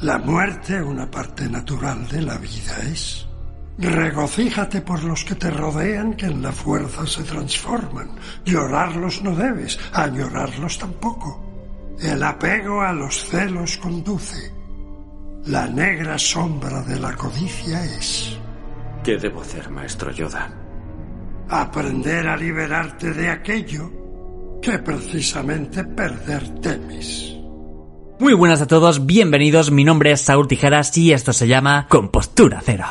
La muerte, una parte natural de la vida, es. Regocíjate por los que te rodean que en la fuerza se transforman. Llorarlos no debes, añorarlos tampoco. El apego a los celos conduce. La negra sombra de la codicia es. ¿Qué debo hacer, maestro Yoda? Aprender a liberarte de aquello que precisamente perder temes. Muy buenas a todos, bienvenidos, mi nombre es Saúl Tijeras y esto se llama Compostura Cero.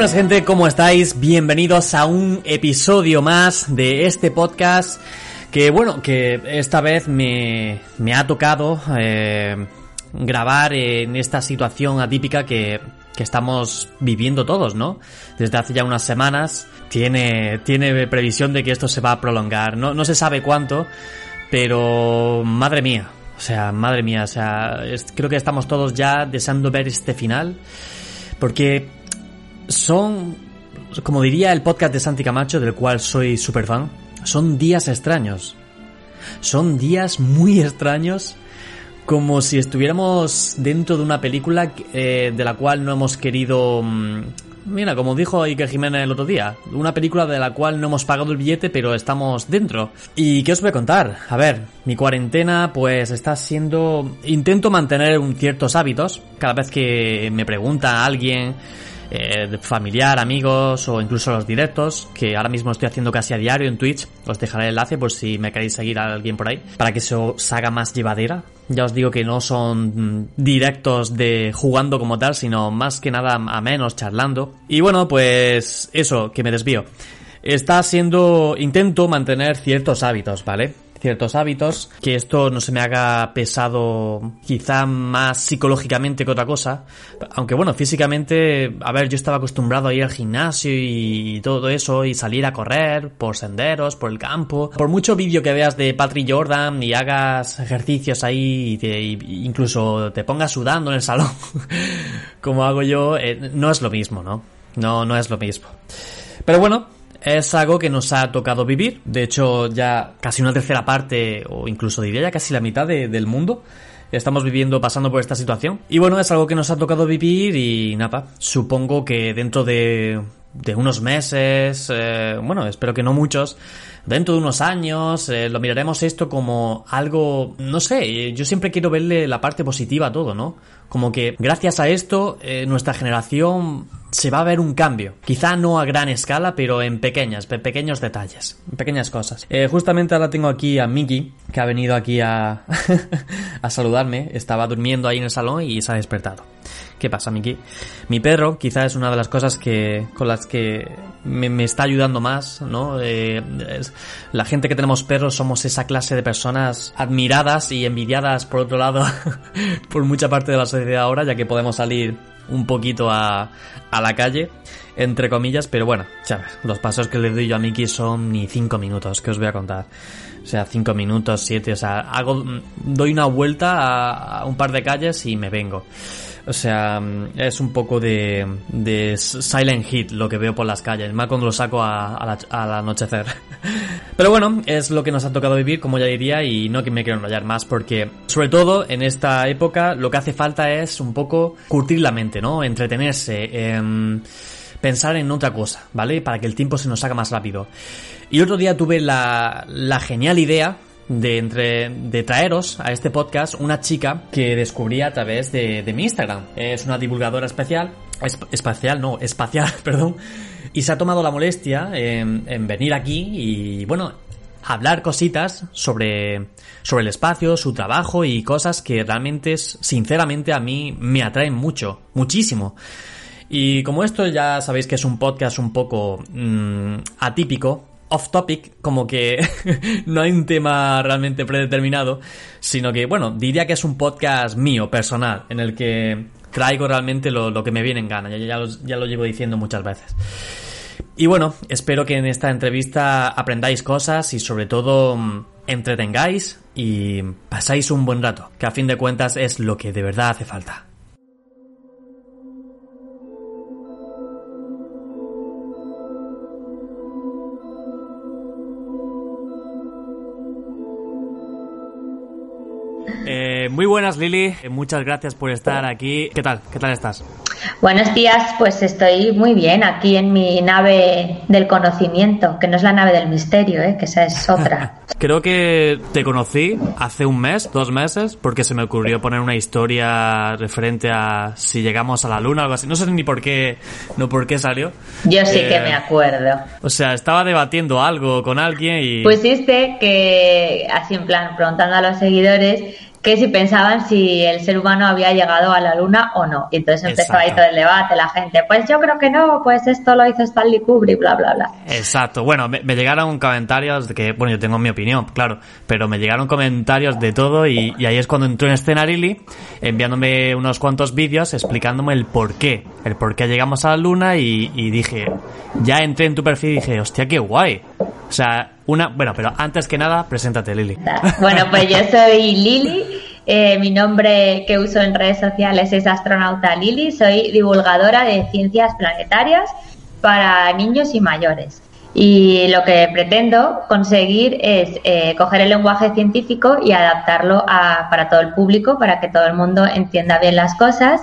Buenas gente, ¿cómo estáis? Bienvenidos a un episodio más de este podcast que bueno, que esta vez me, me ha tocado eh, grabar en esta situación atípica que, que estamos viviendo todos, ¿no? Desde hace ya unas semanas tiene, tiene previsión de que esto se va a prolongar, no, no se sabe cuánto, pero madre mía, o sea, madre mía, o sea, creo que estamos todos ya deseando ver este final, porque son, como diría el podcast de Santi Camacho, del cual soy súper fan, son días extraños. Son días muy extraños, como si estuviéramos dentro de una película eh, de la cual no hemos querido... mm, Mira, como dijo Iker Jiménez el otro día, una película de la cual no hemos pagado el billete, pero estamos dentro. ¿Y qué os voy a contar? A ver, mi cuarentena pues está siendo... Intento mantener un ciertos hábitos. Cada vez que me pregunta alguien eh, familiar, amigos o incluso los directos, que ahora mismo estoy haciendo casi a diario en Twitch. Os dejaré el enlace por si me queréis seguir a alguien por ahí, para que se os haga más llevadera. Ya os digo que no son mm, directos de jugando como tal, sino más que nada a menos charlando. Y bueno, pues eso, que me desvío. Está siendo, intento mantener ciertos hábitos, ¿vale? Ciertos hábitos, que esto no se me haga pesado quizá más psicológicamente que otra cosa, aunque bueno, físicamente, a ver, yo estaba acostumbrado a ir al gimnasio y todo eso, y salir a correr por senderos, por el campo, por mucho vídeo que veas de Patrick Jordan y hagas ejercicios ahí y, te- incluso te pongas sudando en el salón, como hago yo, eh, no es lo mismo, ¿no? No, no es lo mismo. Pero bueno, es algo que nos ha tocado vivir. De hecho, ya casi una tercera parte, o incluso diría ya casi la mitad de- del mundo, estamos viviendo, pasando por esta situación. Y bueno, es algo que nos ha tocado vivir y nada, supongo que dentro de, de unos meses, eh, bueno, espero que no muchos, dentro de unos años, eh, lo miraremos esto como algo, no sé, yo siempre quiero verle la parte positiva a todo, ¿no? Como que gracias a esto, eh, nuestra generación se va a ver un cambio. Quizá no a gran escala, pero en pequeñas, pe- pequeños detalles, pequeñas cosas. Eh, justamente ahora tengo aquí a Miki, que ha venido aquí a, a saludarme. Estaba durmiendo ahí en el salón y se ha despertado. ¿Qué pasa, Miki? Mi perro quizá es una de las cosas que con las que me, me está ayudando más, ¿no? Eh, es- la gente que tenemos perros somos esa clase de personas admiradas y envidiadas, por otro lado, por mucha parte de la sociedad ahora, ya que podemos salir un poquito a, a la calle, entre comillas, pero bueno, sabes, los pasos que le doy yo a Miki son ni cinco minutos, que os voy a contar. O sea, cinco minutos, siete, o sea, hago, doy una vuelta a un par de calles y me vengo. O sea, mm, es un poco de, de silent hit lo que veo por las calles, más cuando lo saco a- a al anochecer. Pero bueno, es lo que nos ha tocado vivir, como ya diría, y no que me quiero enrollar más, porque sobre todo en esta época lo que hace falta es un poco curtir la mente, ¿no? Entretenerse, em, pensar en otra cosa, ¿vale? Para que el tiempo se nos haga más rápido. Y otro día tuve la, la genial idea de, entre, de traeros a este podcast una chica que descubrí a través de, de mi Instagram. Es una divulgadora especial, esp- espacial, no, espacial, perdón, y se ha tomado la molestia en, en venir aquí y, bueno, hablar cositas sobre, sobre el espacio, su trabajo y cosas que realmente, sinceramente, a mí me atraen mucho, muchísimo. Y como esto ya sabéis que es un podcast un poco mm, atípico, off topic, como que no hay un tema realmente predeterminado, sino que, bueno, diría que es un podcast mío, personal, en el que traigo realmente lo, que me viene en gana, ya, ya, ya lo llevo diciendo muchas veces. Y bueno, espero que en esta entrevista aprendáis cosas y sobre todo mm, entretengáis y pasáis un buen rato, que a fin de cuentas es lo que de verdad hace falta. Muy buenas Lili, muchas gracias por estar aquí. ¿Qué tal? ¿Qué tal estás? Buenos días, pues estoy muy bien aquí en mi nave del conocimiento, que no es la nave del misterio, ¿eh? que esa es otra. Creo que te conocí hace un mes, dos meses, porque se me ocurrió poner una historia referente a si llegamos a la luna o algo así. No sé ni por qué, no por qué salió. Yo sí que eh, me acuerdo. O sea, estaba debatiendo algo con alguien y... Pusiste que, así en plan, preguntando a los seguidores que si pensaban si el ser humano había llegado a la luna o no. Y entonces empezó ahí todo el debate, la gente, pues yo creo que no, pues esto lo hizo Stanley Kubrick, bla, bla, bla. Exacto. Bueno, me, llegaron comentarios de que, bueno, yo tengo mi opinión, claro, pero me llegaron comentarios de todo y, ahí es cuando entró en escena Lili, enviándome unos cuantos vídeos explicándome el por qué, el por qué llegamos a la luna y, y dije, ya entré en tu perfil y dije, hostia, qué guay. O sea, una, bueno, pero antes que nada, preséntate, Lili. Bueno, pues yo soy Lili. Eh, mi nombre que uso en redes sociales es Astronauta Lili. Soy divulgadora de ciencias planetarias para niños y mayores. Y lo que pretendo conseguir es eh, coger el lenguaje científico y adaptarlo a, para todo el público, para que todo el mundo entienda bien las cosas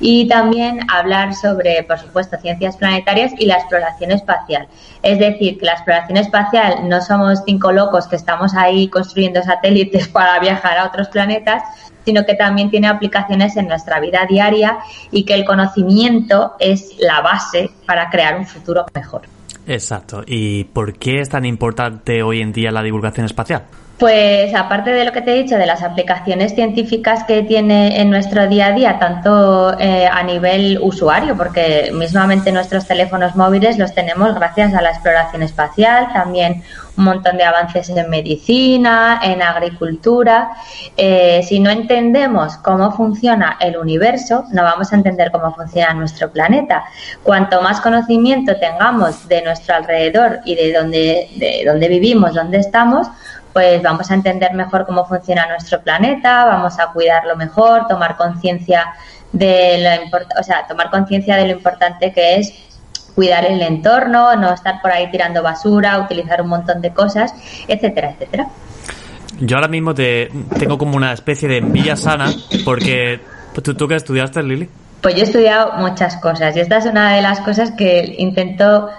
y también hablar sobre, por supuesto, ciencias planetarias y la exploración espacial. Es decir, que la exploración espacial no somos cinco locos que estamos ahí construyendo satélites para viajar a otros planetas, sino que también tiene aplicaciones en nuestra vida diaria y que el conocimiento es la base para crear un futuro mejor. Exacto. ¿Y por qué es tan importante hoy en día la divulgación espacial? Pues aparte de lo que te he dicho, de las aplicaciones científicas que tiene en nuestro día a día, tanto eh, a nivel usuario, porque mismamente nuestros teléfonos móviles los tenemos gracias a la exploración espacial, también un montón de avances en medicina, en agricultura. Eh, si no entendemos cómo funciona el universo, no vamos a entender cómo funciona nuestro planeta. Cuanto más conocimiento tengamos de nuestro alrededor y de dónde, de dónde vivimos, dónde estamos, pues vamos a entender mejor cómo funciona nuestro planeta, vamos a cuidarlo mejor, tomar conciencia de lo o sea, tomar conciencia de lo importante que es cuidar el entorno, no estar por ahí tirando basura, utilizar un montón de cosas, etcétera, etcétera. Yo ahora mismo te tengo como una especie de envidia sana porque ¿tú, tú qué estudiaste, Lili? Pues yo he estudiado muchas cosas y esta es una de las cosas que intento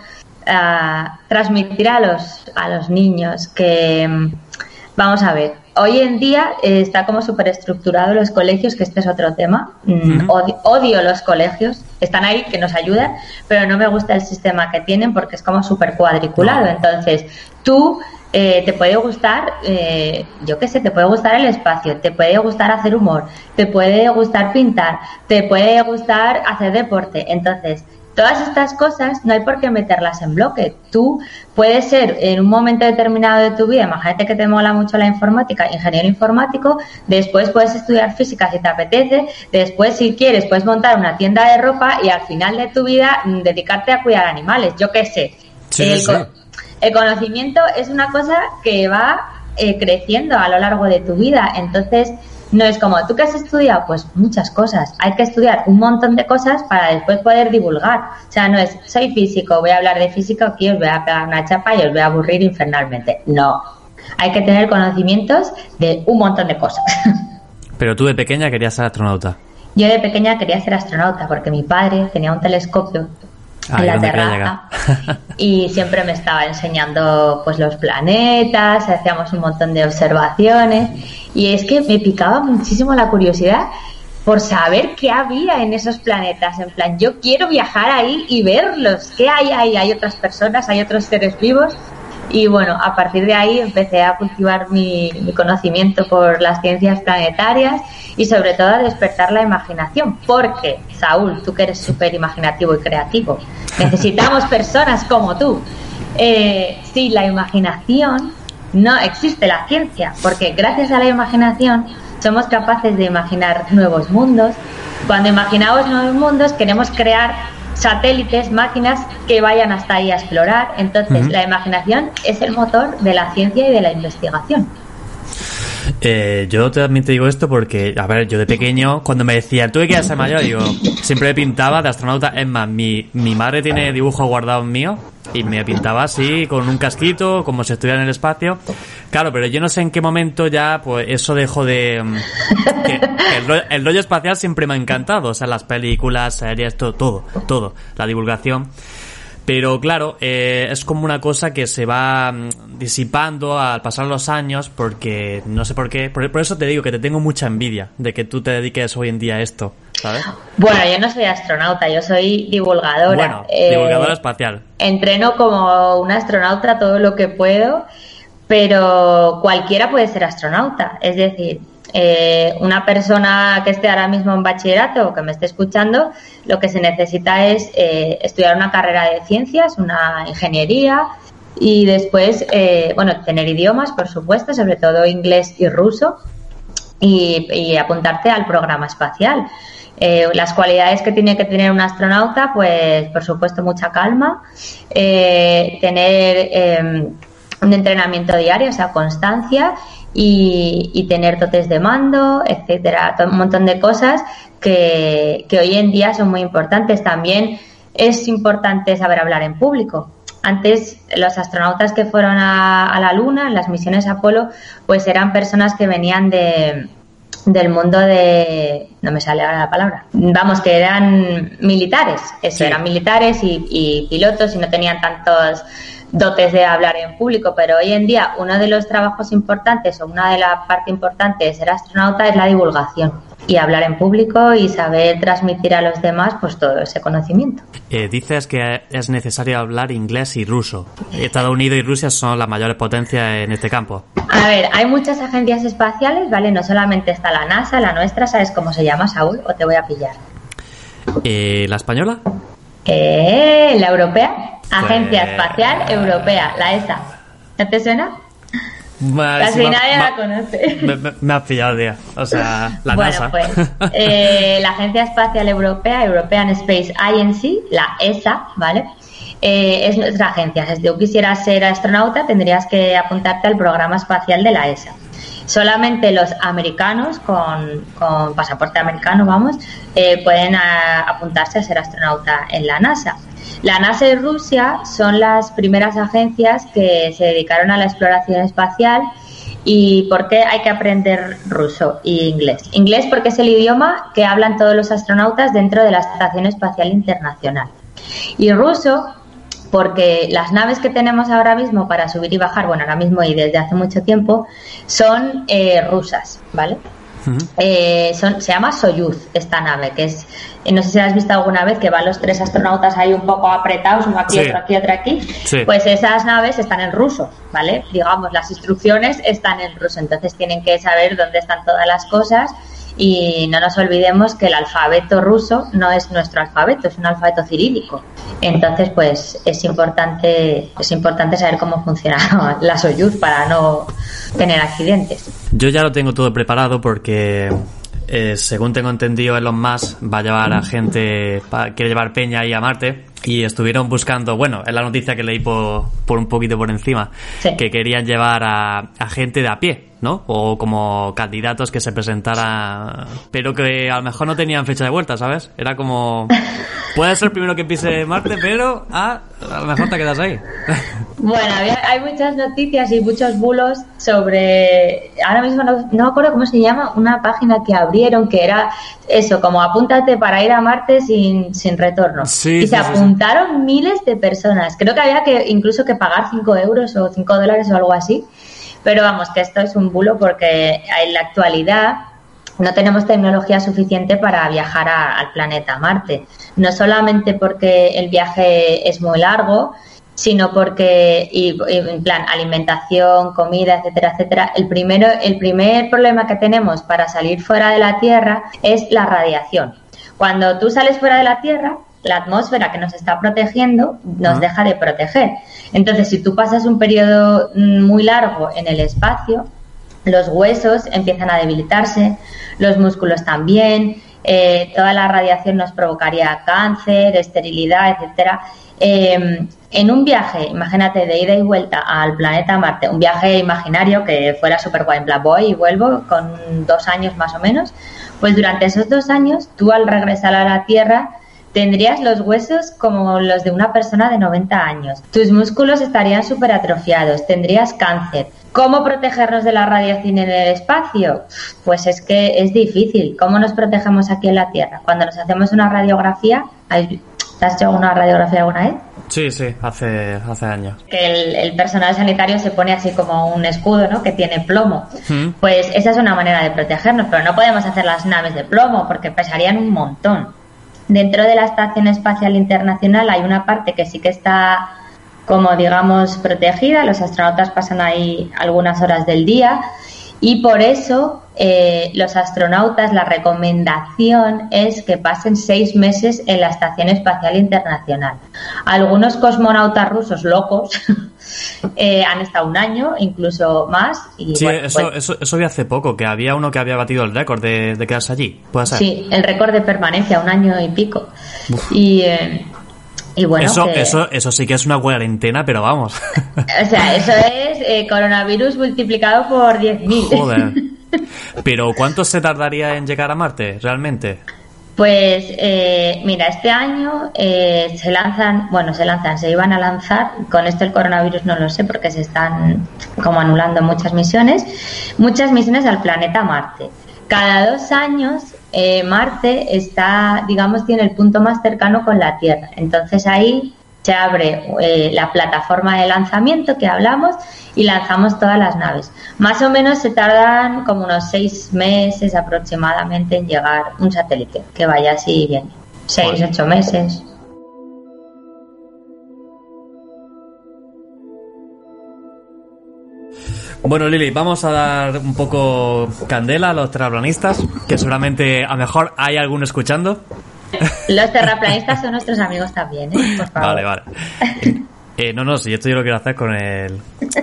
transmitir a los, a los niños que, mm, vamos a ver, hoy en día está como súper estructurado los colegios, que este es otro tema. Mm, odio, los colegios, están ahí, que nos ayudan, pero no me gusta el sistema que tienen porque es como súper cuadriculado. Entonces, tú eh, te puede gustar, eh, yo qué sé, te puede gustar el espacio, te puede gustar hacer humor, te puede gustar pintar, te puede gustar hacer deporte. Entonces, Todas estas cosas no hay por qué meterlas en bloque. Tú puedes ser en un momento determinado de tu vida, imagínate que te mola mucho la informática, ingeniero informático, después puedes estudiar física si te apetece, después si quieres puedes montar una tienda de ropa y al final de tu vida mm, dedicarte a cuidar animales, yo qué sé. el, conocimiento es una cosa que va eh, creciendo a lo largo de tu vida, entonces no es como, ¿tú qué has estudiado? Pues muchas cosas. Hay que estudiar un montón de cosas para después poder divulgar. O sea, no es, soy físico, voy a hablar de física, aquí os voy a pegar una chapa y os voy a aburrir infernalmente. No. Hay que tener conocimientos de un montón de cosas. Pero tú de pequeña querías ser astronauta. Yo de pequeña quería ser astronauta porque mi padre tenía un telescopio en la terraza y siempre me estaba enseñando pues los planetas, hacíamos un montón de observaciones y es que me picaba muchísimo la curiosidad por saber qué había en esos planetas. En plan, yo quiero viajar ahí y verlos. ¿Qué hay ahí? Hay otras personas, hay otros seres vivos. Y bueno, a partir de ahí empecé a cultivar mi, conocimiento por las ciencias planetarias y sobre todo a despertar la imaginación. Porque, Saúl, tú que eres súper imaginativo y creativo, necesitamos personas como tú. Eh, sí, la imaginación no existe la ciencia, porque gracias a la imaginación somos capaces de imaginar nuevos mundos. Cuando imaginamos nuevos mundos queremos crear satélites, máquinas que vayan hasta ahí a explorar. Entonces, la imaginación es el motor de la ciencia y de la investigación. Eh, yo también te digo esto porque, a ver, yo de pequeño, cuando me decían, tú que quieres ser mayor, digo, siempre pintaba de astronauta. Es más, mi, mi madre tiene dibujos guardados míos y me pintaba así, con un casquito, como si estuviera en el espacio. Claro, pero yo no sé en qué momento ya, pues eso dejó de... Mm, el, el, rollo espacial siempre me ha encantado, o sea, las películas, series, todo, todo, todo, la divulgación. Pero claro, eh, es como una cosa que se va mm, disipando al pasar los años porque no sé por qué. Por, eso te digo que te tengo mucha envidia de que tú te dediques hoy en día a esto, ¿sabes? Bueno, yo no soy astronauta, yo soy divulgadora. Bueno, eh, divulgadora espacial. Entreno como una astronauta todo lo que puedo, pero cualquiera puede ser astronauta. Es decir, eh, una persona que esté ahora mismo en bachillerato o que me esté escuchando, lo que se necesita es eh, estudiar una carrera de ciencias, una ingeniería y después, eh, bueno, tener idiomas, por supuesto, sobre todo inglés y ruso y, apuntarte al programa espacial. las cualidades que tiene que tener un astronauta, pues por supuesto mucha calma, tener un entrenamiento diario, o sea, constancia y, tener dotes de mando, etcétera, un montón de cosas que, hoy en día son muy importantes. También es importante saber hablar en público. Antes los astronautas que fueron a, la Luna, en las misiones Apolo, pues eran personas que venían de, del mundo de... no me sale ahora la palabra. Vamos, que eran militares, eso, eran militares y, y pilotos y no tenían tantos dotes de hablar en público, pero hoy en día uno de los trabajos importantes o una de las partes importantes de ser astronauta es la divulgación y hablar en público y saber transmitir a los demás pues todo ese conocimiento. Eh, dices que es necesario hablar inglés y ruso. Estados Unidos y Rusia son las mayores potencias en este campo. A ver, hay muchas agencias espaciales, ¿vale? No solamente está la NASA, la nuestra, ¿sabes cómo se llama, Saúl? ¿O te voy a pillar? Eh, ¿La española? Eh, la europea. Agencia pues, Espacial Europea, la ESA. ¿No te suena? Casi nadie la conoce. Me, ha pillado, día. O sea, la bueno, NASA. Pues, eh, la Agencia Espacial Europea, European Space Agency, la ESA, ¿vale? Eh, es nuestra agencia. Si tú quisieras ser astronauta, tendrías que apuntarte al programa espacial de la ESA. Solamente los americanos con, con pasaporte americano, vamos, eh, pueden apuntarse a ser astronauta en la NASA. La NASA y Rusia son las primeras agencias que se dedicaron a la exploración espacial ¿Y por qué hay que aprender ruso y inglés? Inglés porque es el idioma que hablan todos los astronautas dentro de la Estación Espacial Internacional. Y ruso porque las naves que tenemos ahora mismo para subir y bajar, bueno, ahora mismo y desde hace mucho tiempo, son eh, rusas, ¿vale? Eh, son, se llama Soyuz esta nave, que es, eh, no sé si la has visto alguna vez, que van los tres astronautas ahí un poco apretados, uno aquí, otro aquí, otro aquí. Pues esas naves están en ruso, ¿vale? Digamos, las instrucciones están en ruso, entonces tienen que saber dónde están todas las cosas y no nos olvidemos que el alfabeto ruso no es nuestro alfabeto, es un alfabeto cirílico. Entonces, pues es importante, es importante saber cómo funciona la Soyuz para no tener accidentes. Yo ya lo tengo todo preparado porque eh, según tengo entendido, Elon Musk va a llevar a gente, quiere llevar Peña ahí a Marte y estuvieron buscando, bueno, es la noticia que leí por, por un poquito por encima, que querían llevar a, a gente de a pie, ¿no? O como candidatos que se presentaran, pero que a lo mejor no tenían fecha de vuelta, ¿sabes? Era como, puede ser el primero que pise Marte, pero ah, a lo mejor te quedas ahí. Bueno, hay muchas noticias y muchos bulos sobre, ahora mismo no, no me acuerdo cómo se llama, una página que abrieron que era eso, como apúntate para ir a Marte sin, sin retorno. y se apuntaron miles de personas. Creo que había que incluso que pagar 5 euros o 5 dólares o algo así pero vamos, que esto es un bulo porque en la actualidad no tenemos tecnología suficiente para viajar al planeta Marte. No solamente porque el viaje es muy largo, sino porque, y, en plan, alimentación, comida, etcétera, etcétera. El, primero, el primer problema que tenemos para salir fuera de la Tierra es la radiación. Cuando tú sales fuera de la Tierra, la atmósfera que nos está protegiendo nos deja de proteger. Entonces, si tú pasas un periodo mm, muy largo en el espacio, los huesos empiezan a debilitarse, los músculos también, eh, toda la radiación nos provocaría cáncer, esterilidad, etcétera. Eh, en un viaje, imagínate, de ida y vuelta al planeta Marte, un viaje imaginario que fuera súper guay, en plan voy y vuelvo con dos años más o menos, pues durante esos dos años, tú al regresar a la Tierra, tendrías los huesos como los de una persona de 90 años. Tus músculos estarían súper atrofiados, tendrías cáncer. ¿Cómo protegernos de la radiación en el espacio? Pues es que es difícil. ¿Cómo nos protegemos aquí en la Tierra? Cuando nos hacemos una radiografía, ¿te has hecho una radiografía alguna vez? Sí, sí, hace, hace años. Que el, personal sanitario se pone así como un escudo, ¿no? Que tiene plomo. Pues esa es una manera de protegernos, pero no podemos hacer las naves de plomo porque pesarían un montón. Dentro de la Estación Espacial Internacional hay una parte que sí que está como digamos protegida, los astronautas pasan ahí algunas horas del día y por eso eh, los astronautas, la recomendación es que pasen seis meses en la Estación Espacial Internacional. Algunos cosmonautas rusos locos eh, han estado un año, incluso más. Y, sí, eso, pues eso, eso vi hace poco, que había uno que había batido el récord de, quedarse allí. ¿Puede ser? Sí, el récord de permanencia, un año y pico. Y. Eh, y bueno, eso, eso, eso sí que es una cuarentena, pero vamos. O sea, eso es coronavirus multiplicado por 10.000. Joder. Pero ¿cuánto se tardaría en llegar a Marte realmente? Pues eh, mira, este año eh, se lanzan, bueno, se lanzan, se iban a lanzar, con esto el coronavirus no lo sé porque se están como anulando muchas misiones, muchas misiones al planeta Marte. Cada dos años eh, Marte está, digamos, tiene el punto más cercano con la Tierra. Entonces ahí se abre eh, la plataforma de lanzamiento que hablamos y lanzamos todas las naves. Más o menos se tardan como unos seis meses aproximadamente en llegar un satélite que vaya así bien. Seis, ocho meses. Bueno, Lili, vamos a dar un poco candela a los terraplanistas, que seguramente a lo mejor hay alguno escuchando. Los terraplanistas son nuestros amigos también, ¿eh? Por favor. Vale, vale. Eh, no, no, si esto yo lo quiero hacer con el,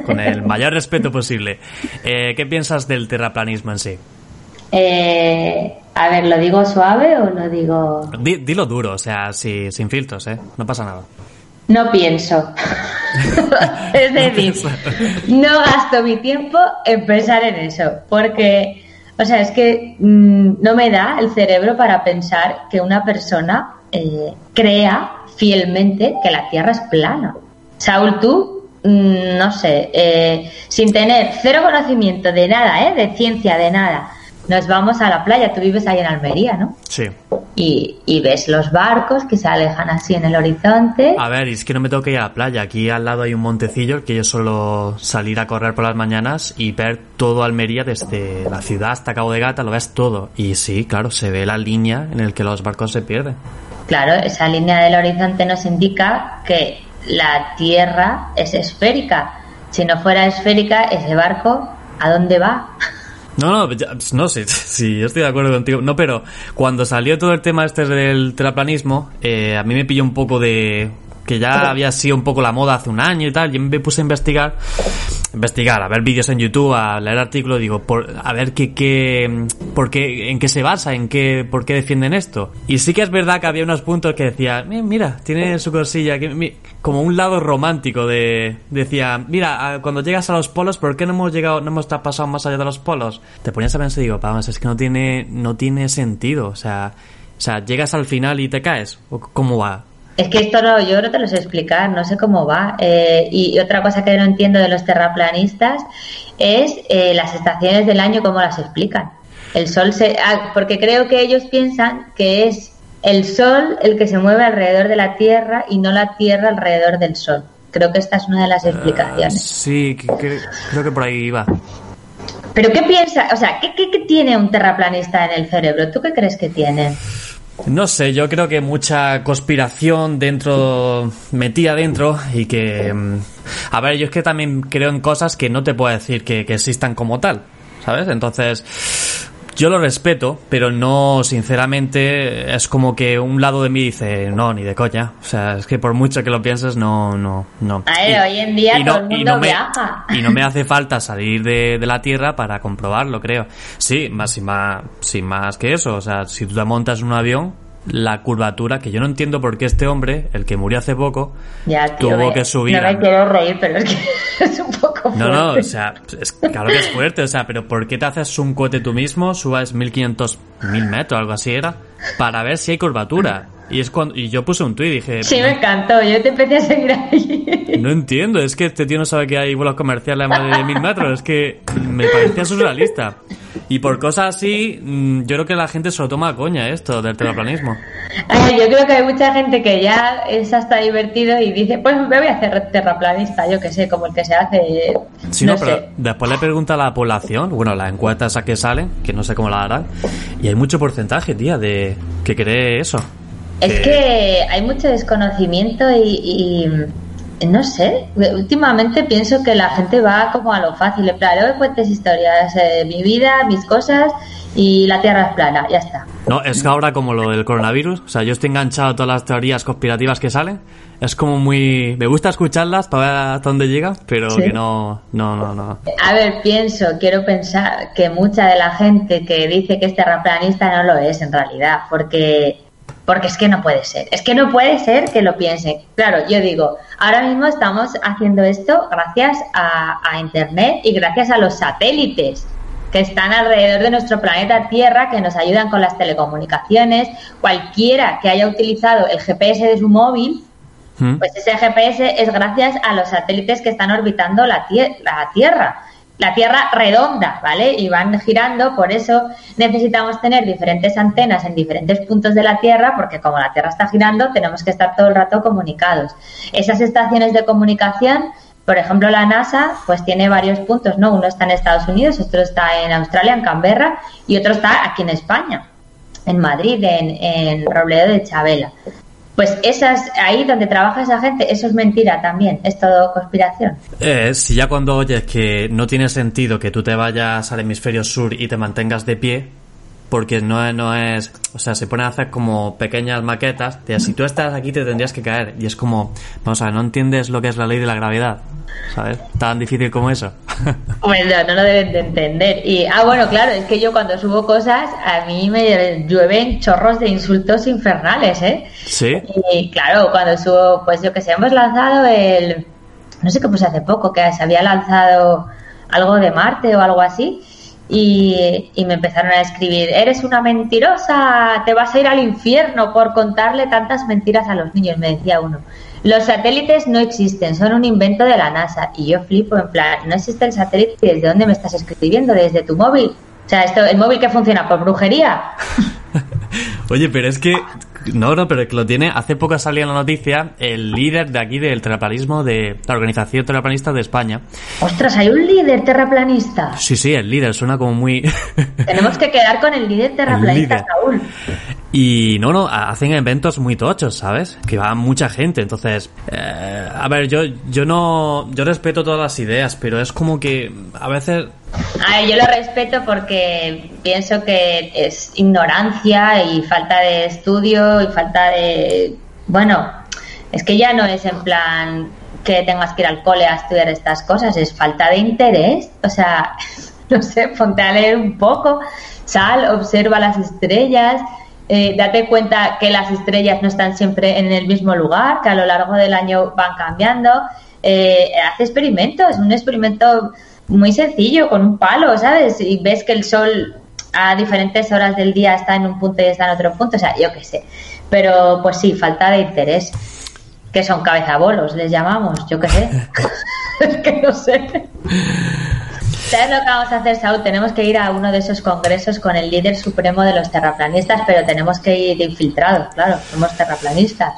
con el mayor respeto posible. Eh, ¿Qué piensas del terraplanismo en sí? Eh, a ver, ¿lo digo suave o lo digo...? dilo duro, o sea, sin filtros, ¿eh? No pasa nada. No pienso. es decir, no gasto mi tiempo en pensar en eso, porque o sea, es que mm, no me da el cerebro para pensar que una persona eh, crea fielmente que la Tierra es plana. Saúl, tú, mm, no sé, eh, sin tener cero conocimiento de nada, ¿eh? de ciencia, de nada, nos vamos a la playa. Tú vives ahí en Almería, ¿no? Sí. Y, ves los barcos que se alejan así en el horizonte. A ver, es que no me tengo que ir a la playa. Aquí al lado hay un montecillo que yo suelo salir a correr por las mañanas y ver todo Almería desde la ciudad hasta Cabo de Gata, lo ves todo. Y sí, claro, se ve la línea en la que los barcos se pierden. Claro, esa línea del horizonte nos indica que la Tierra es esférica. Si no fuera esférica, ese barco, ¿a dónde va? No, no, pues no sé, sí, yo estoy de acuerdo contigo. No, pero cuando salió todo el tema este del terraplanismo, eh, a mí me pilló un poco de que ya había sido un poco la moda hace un año y tal, y me puse a investigar, investigar, a ver vídeos en YouTube, a leer artículos, digo, por, a ver qué, qué, por qué, en qué se basa, en qué, por qué defienden esto. Y sí que es verdad que había unos puntos que decía, mira, tiene su cosilla, que, como un lado romántico de, decía, mira, cuando llegas a los polos, ¿por qué no hemos llegado, no hemos pasado más allá de los polos? Te ponías a pensar y digo, vamos, es que no tiene, no tiene sentido, o sea, o sea, llegas al final y te caes, ¿cómo va? Es que esto no, yo no te lo sé explicar, no sé cómo va. Eh, y, otra cosa que no entiendo de los terraplanistas es eh, las estaciones del año, cómo las explican. El sol se. Ah, porque creo que ellos piensan que es el sol el que se mueve alrededor de la Tierra y no la Tierra alrededor del sol. Creo que esta es una de las explicaciones. sí, creo que por ahí va. Pero ¿qué piensa? O sea, ¿qué, qué tiene un terraplanista en el cerebro? ¿Tú qué crees que tiene? No sé, yo creo que mucha conspiración dentro, metida dentro y que... Mm, a ver, yo es que también creo en cosas que no te puedo decir que, existan como tal, ¿sabes? Entonces, yo lo respeto, pero no, sinceramente, es como que un lado de mí dice, no, ni de coña. O sea, es que por mucho que lo pienses, no, no, no. A ver, hoy en día todo el mundo me, viaja. Y no me hace falta salir de, de, la Tierra para comprobarlo, creo. Sí, más y más, sin más que eso. O sea, si tú te montas en un avión, la curvatura, que yo no entiendo por qué este hombre, el que murió hace poco, ya, tío, tuvo me, que subir. No me quiero reír, pero es que es un poco fuerte. No, no, o sea, es, claro que es fuerte, o sea, pero ¿por qué te haces un cohete tú mismo, subas 1500, 1000 metros, algo así era, para ver si hay curvatura? Y es cuando y yo puse un tuit y dije... Sí, me encantó, yo te empecé a seguir ahí. No entiendo, es que este tío no sabe que hay vuelos comerciales a más de mil metros, es que me parecía surrealista. Y por cosas así, mm, yo creo que la gente se lo toma a coña esto del terraplanismo. Ay, yo creo que hay mucha gente que ya es hasta divertido y dice, pues me voy a hacer terraplanista, yo que sé, como el que se hace. Sí, no, no pero sé. después le pregunta a la población, bueno, las encuestas a que salen, que no sé cómo la harán, y hay mucho porcentaje, tía, de que cree eso. Es que hay mucho desconocimiento y, y, no sé, últimamente pienso que la gente va como a lo fácil, en plan, me cuentes historias, eh, mi vida, mis cosas y la Tierra es plana, ya está. No, es que ahora como lo del coronavirus, o sea, yo estoy enganchado a todas las teorías conspirativas que salen, es como muy... Me gusta escucharlas para ver hasta dónde llega, pero ¿Sí? que no, no, no, no. A ver, pienso, quiero pensar que mucha de la gente que dice que es terraplanista no lo es en realidad, porque porque es que no puede ser, es que no puede ser que lo piensen. Claro, yo digo, ahora mismo estamos haciendo esto gracias a, a, Internet y gracias a los satélites que están alrededor de nuestro planeta Tierra, que nos ayudan con las telecomunicaciones. Cualquiera que haya utilizado el GPS de su móvil, ¿Mm? pues ese GPS es gracias a los satélites que están orbitando la, la Tierra la Tierra redonda, ¿vale? Y van girando, por eso necesitamos tener diferentes antenas en diferentes puntos de la Tierra, porque como la Tierra está girando, tenemos que estar todo el rato comunicados. Esas estaciones de comunicación, por ejemplo, la NASA, pues tiene varios puntos, ¿no? Uno está en Estados Unidos, otro está en Australia, en Canberra, y otro está aquí en España, en Madrid, en, en Robledo de Chabela. Pues esas, ahí donde trabaja esa gente, eso es mentira también, es todo conspiración. Eh, si ya cuando oyes que no tiene sentido que tú te vayas al hemisferio sur y te mantengas de pie, porque no, no es, o sea, se ponen a hacer como pequeñas maquetas de si tú estás aquí te tendrías que caer y es como, vamos a ver, no entiendes lo que es la ley de la gravedad, ¿sabes? Tan difícil como eso. Bueno, no lo deben de entender. Y, ah, bueno, claro, es que yo cuando subo cosas, a mí me llueven chorros de insultos infernales, ¿eh? Sí. Y claro, cuando subo, pues yo que sé, hemos lanzado el, no sé qué puse hace poco, que se había lanzado algo de Marte o algo así. Y, me empezaron a escribir, eres una mentirosa, te vas a ir al infierno por contarle tantas mentiras a los niños, me decía uno. Los satélites no existen, son un invento de la NASA. Y yo flipo en plan, no existe el satélite, ¿desde dónde me estás escribiendo? ¿Desde tu móvil? O sea, esto, el móvil que funciona por brujería. Oye, pero es que no, no, pero es que lo tiene. Hace poco salió en la noticia el líder de aquí del terraplanismo de la Organización Terraplanista de España. Ostras, hay un líder terraplanista. Sí, sí, el líder suena como muy. Tenemos que quedar con el líder terraplanista, el líder. Saúl. Y no, no, hacen eventos muy tochos, ¿sabes? Que va mucha gente. Entonces, eh, a ver, yo, yo no. Yo respeto todas las ideas, pero es como que a veces. A yo lo respeto porque pienso que es ignorancia y falta de estudio y falta de. Bueno, es que ya no es en plan que tengas que ir al cole a estudiar estas cosas, es falta de interés. O sea, no sé, ponte a leer un poco, sal, observa las estrellas. Eh, date cuenta que las estrellas no están siempre en el mismo lugar, que a lo largo del año van cambiando. Eh, hace experimentos, un experimento muy sencillo, con un palo, ¿sabes? Y ves que el sol a diferentes horas del día está en un punto y está en otro punto, o sea, yo qué sé. Pero pues sí, falta de interés. Que son cabezabolos, les llamamos, yo qué sé. es que no sé. ¿Sabes lo que vamos a hacer, Saúl? Tenemos que ir a uno de esos congresos con el líder supremo de los terraplanistas, pero tenemos que ir infiltrados, claro, somos terraplanistas.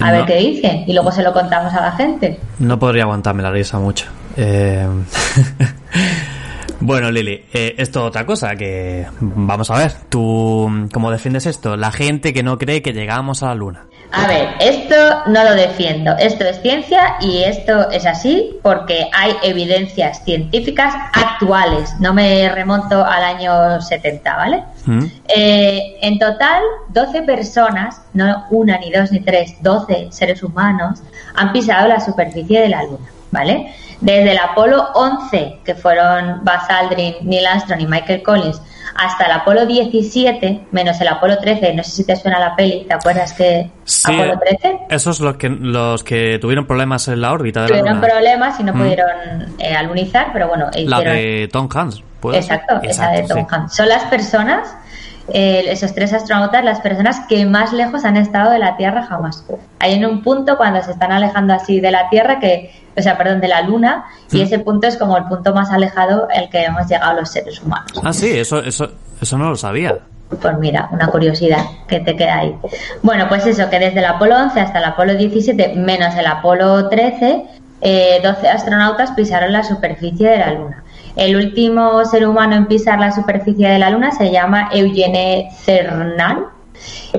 A No. ver qué dice y luego se lo contamos a la gente. No podría aguantarme la risa mucho. Eh, bueno, Lili, eh, esto otra cosa que vamos a ver. Tú, ¿cómo defiendes esto? La gente que no cree que llegamos a la luna. A ver, esto no lo defiendo. Esto es ciencia y esto es así porque hay evidencias científicas actuales. No me remonto al año 70, ¿vale? Mm. Eh, en total, 12 personas, no una, ni dos, ni tres, 12 seres humanos han pisado la superficie de la Luna, ¿vale? Desde el Apolo 11, que fueron Buzz Aldrin, Neil Armstrong y Michael Collins, hasta el Apolo 17, menos el Apolo 13, no sé si te suena la peli, ¿te acuerdas que Sí, Apolo 13? esos los que, los que tuvieron problemas en la órbita de la Tuvieron Luna. problemas y no Mm. pudieron eh, alunizar, pero bueno, La de Tom Hanks. Exacto, esa de Tom sí. Hanks. Son las personas, eh, esos tres astronautas, las personas que más lejos han estado de la Tierra jamás. Hay en un punto cuando se están alejando así de la Tierra, que, o sea, perdón, de la Luna, y ese punto es como el punto más alejado al que hemos llegado los seres humanos. Ah, sí, eso, eso, eso no lo sabía. Pues mira, una curiosidad que te queda ahí. Bueno, pues eso, que desde el Apolo 11 hasta el Apolo 17, menos el Apolo 13, eh, 12 astronautas pisaron la superficie de la Luna. El último ser humano en pisar la superficie de la Luna se llama Eugene Cernan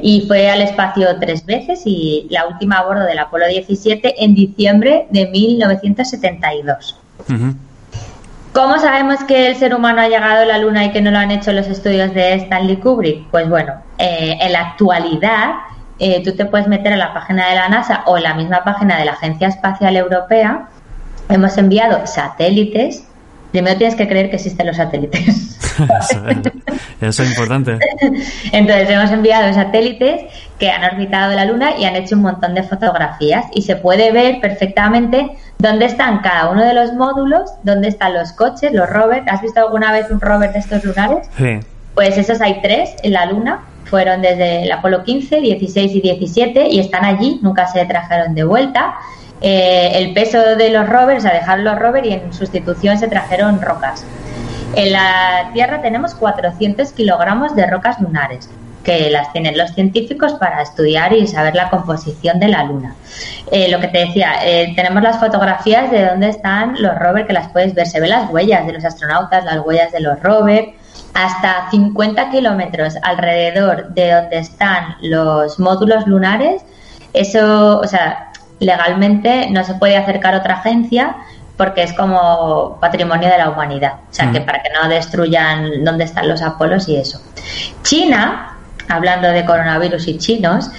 y fue al espacio tres veces y la última a bordo del Apolo 17 en diciembre de 1972. Ujú. ¿Cómo sabemos que el ser humano ha llegado a la Luna y que no lo han hecho los estudios de Stanley Kubrick? Pues bueno, eh, en la actualidad eh, tú te puedes meter a la página de la NASA o en la misma página de la Agencia Espacial Europea. Hemos enviado satélites. Primero tienes que creer que existen los satélites. eso, eso es importante. Entonces hemos enviado satélites que han orbitado la Luna y han hecho un montón de fotografías y se puede ver perfectamente dónde están cada uno de los módulos, dónde están los coches, los rovers. ¿Has visto alguna vez un rover de estos lunares? Sí. Pues esos hay tres en la Luna. Fueron desde el Apolo 15, 16 y 17 y están allí, nunca se trajeron de vuelta. Eh, el peso de los rovers, o sea, dejaron los rovers y en sustitución se trajeron rocas. En la Tierra tenemos 400 kilogramos de rocas lunares, que las tienen los científicos para estudiar y saber la composición de la Luna. Eh, lo que te decía, eh, tenemos las fotografías de dónde están los rovers, que las puedes ver, se ven las huellas de los astronautas, las huellas de los rovers, hasta 50 kilómetros alrededor de donde están los módulos lunares. Eso, o sea, legalmente no se puede acercar otra agencia porque es como patrimonio de la humanidad. O sea, Mm. que para que no destruyan dónde están los Apolos y eso. China, hablando de coronavirus y chinos,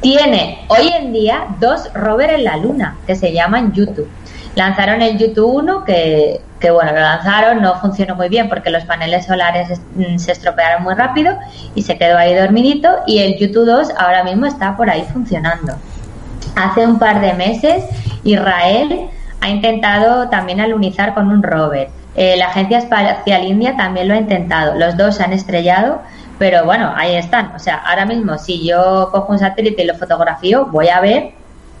tiene hoy en día dos rovers en la Luna que se llaman YouTube. Lanzaron el YouTube 1 que, que, bueno, lo lanzaron, no funcionó muy bien porque los paneles solares es- mm, se estropearon muy rápido y se quedó ahí dormidito y el YouTube 2 ahora mismo está por ahí funcionando. Hace un par de meses Israel ha intentado también alunizar con un rover. Eh, la Agencia Espacial India también lo ha intentado. Los dos se han estrellado, pero bueno, ahí están. O sea, ahora mismo si yo cojo un satélite y lo fotografío, voy a ver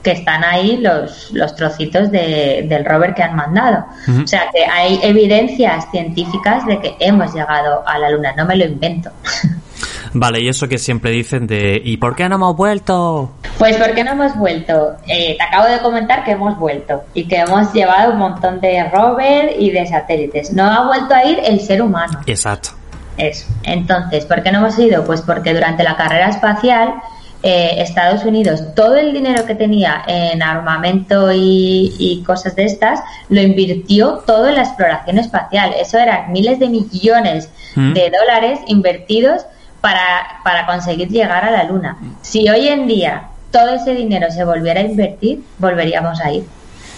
que están ahí los, los trocitos de- del rover que han mandado. O sea, que hay evidencias científicas de que hemos llegado a la Luna, no me lo invento. Vale, y eso que siempre dicen de ¿y por qué no hemos vuelto? Pues ¿por qué no hemos vuelto? Eh, te acabo de comentar que hemos vuelto y que hemos llevado un montón de rover y de satélites. No ha vuelto a ir el ser humano. Exacto. Eso. Entonces, ¿por qué no hemos ido? Pues porque durante la carrera espacial eh, Estados Unidos todo el dinero que tenía en armamento y, y cosas de estas lo invirtió todo en la exploración espacial. Eso eran miles de millones Mm. de dólares invertidos para, para conseguir llegar a la Luna. Si hoy en día todo ese dinero se volviera a invertir, volveríamos a ir.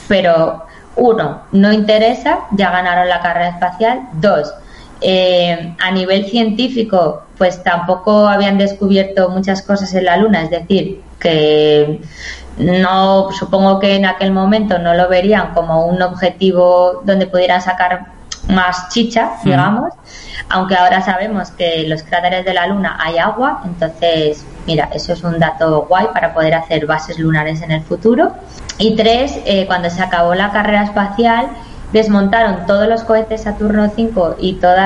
Pero uno, no interesa, ya ganaron la carrera espacial. Dos, eh, a nivel científico, pues tampoco habían descubierto muchas cosas en la Luna, es decir, que no supongo que en aquel momento no lo verían como un objetivo donde pudieran sacar más chicha, digamos, aunque ahora sabemos que en los cráteres de la Luna hay agua, entonces, mira, eso es un dato guay para poder hacer bases lunares en el futuro. Y tres, eh, cuando se acabó la carrera espacial, desmontaron todos los cohetes Saturno 5 y todos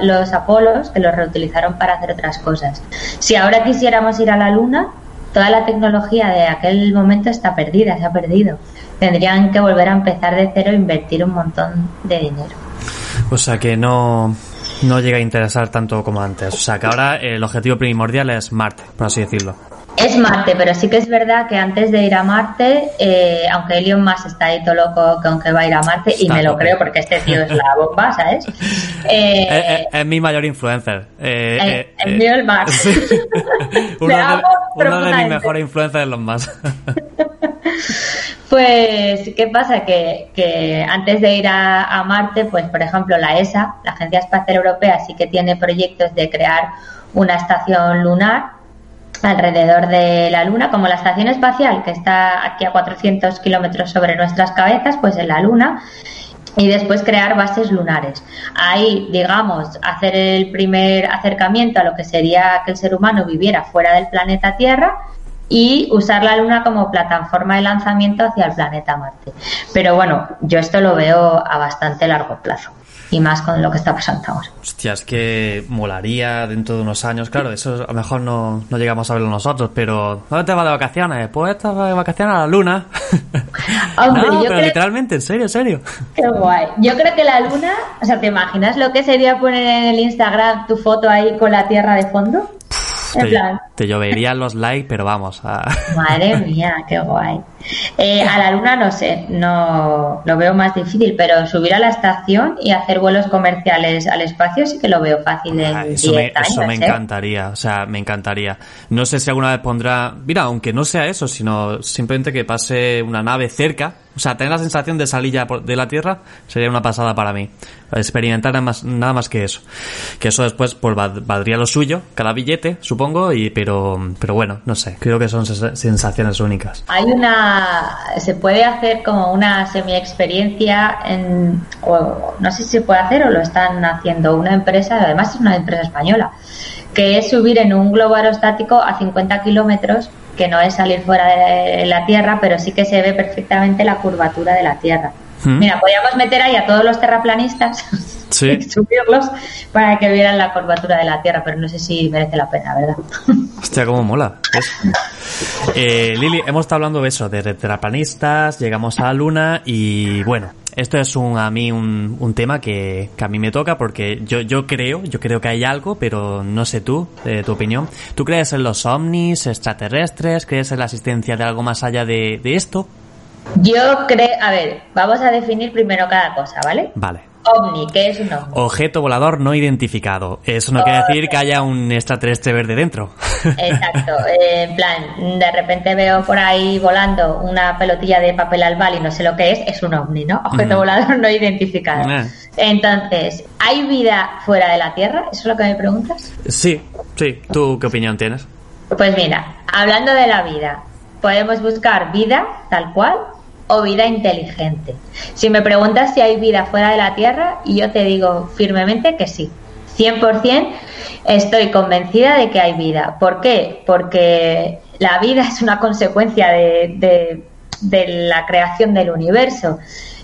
los Apolos, que los reutilizaron para hacer otras cosas. Si ahora quisiéramos ir a la Luna, toda la tecnología de aquel momento está perdida, se ha perdido. Tendrían que volver a empezar de cero e invertir un montón de dinero. O sea que no, no llega a interesar tanto como antes. O sea que ahora el objetivo primordial es Marte, por así decirlo. Es Marte, pero sí que es verdad que antes de ir a Marte, eh, aunque Elon Musk está ahí todo loco que va a ir a Marte, y me lo creo porque este tío es la bomba, ¿sabes? Eh, eh, es, mi mayor influencer. Eh, el mío el Musk. uno, de, uno de mis mejores influencers es los más. Pues, ¿qué pasa? Que, que antes de ir a, a, Marte, pues, por ejemplo, la ESA, la Agencia Espacial Europea, sí que tiene proyectos de crear una estación lunar alrededor de la Luna, como la estación espacial, que está aquí a 400 kilómetros sobre nuestras cabezas, pues en la Luna, y después crear bases lunares. Ahí, digamos, hacer el primer acercamiento a lo que sería que el ser humano viviera fuera del planeta Tierra y usar la Luna como plataforma de lanzamiento hacia el planeta Marte. Pero bueno, yo esto lo veo a bastante largo plazo y más con lo que está pasando ahora. Hostia, es que molaría dentro de unos años, claro, eso a lo mejor no, no llegamos a verlo nosotros, pero ¿dónde te vas de vacaciones? Pues te vas de vacaciones a la luna. Hombre, no, yo pero literalmente, en serio, en serio. Qué guay. Yo creo que la luna, o sea, ¿te imaginas lo que sería poner en el Instagram tu foto ahí con la Tierra de fondo? te, te, lloverían los likes, pero vamos. A... Madre mía, qué guay. Eh, a la luna no sé, no lo veo más difícil, pero subir a la estación y hacer vuelos comerciales al espacio sí que lo veo fácil en ah, eso, me, eso me ¿eh? encantaría, o sea, me encantaría. No sé si alguna vez pondrá, mira, aunque no sea eso, sino simplemente que pase una nave cerca, o sea, tener la sensación de salir ya de la Tierra sería una pasada para mí. Experimentar nada más, nada más que eso. Que eso después pues valdría lo suyo, cada billete, supongo, y pero, pero bueno, no sé, creo que son sensaciones únicas. Hay una, se puede hacer como una semi-experiencia en, o no sé si se puede hacer o lo están haciendo una empresa, además es una empresa española, que es subir en un globo aerostático a 50 kilómetros que no es salir fuera de la Tierra, pero sí que se ve perfectamente la curvatura de la Tierra. Hmm. Mira, podríamos meter ahí a todos los terraplanistas y subirlos para que vieran la curvatura de la Tierra, pero no sé si merece la pena, ¿verdad? Hostia, cómo mola. Eh, Lili, hemos estado hablando de eso, de terraplanistas, llegamos a la Luna y bueno, esto es un, a mí un, un tema que, que, a mí me toca porque yo, yo creo, yo creo que hay algo, pero no sé tú, eh, tu opinión. ¿Tú crees en los ovnis extraterrestres? ¿Crees en la existencia de algo más allá de, de esto? Yo creo, a ver, vamos a definir primero cada cosa, ¿vale? Vale. OVNI, ¿qué es un ovni? Objeto volador no identificado. Eso no quiere decir que haya un extraterrestre verde dentro. Exacto. Eh, en plan, de repente veo por ahí volando una pelotilla de papel albal y no sé lo que es, es un ovni, ¿no? Objeto volador no identificado. Eh. Entonces, ¿hay vida fuera de la Tierra? ¿Eso es lo que me preguntas? Sí, sí. ¿Tú qué opinión tienes? Pues mira, hablando de la vida, podemos buscar vida tal cual o vida inteligente. Si me preguntas si hay vida fuera de la Tierra, yo te digo firmemente que sí. 100% estoy convencida de que hay vida. ¿Por qué? Porque la vida es una consecuencia de, la creación del universo.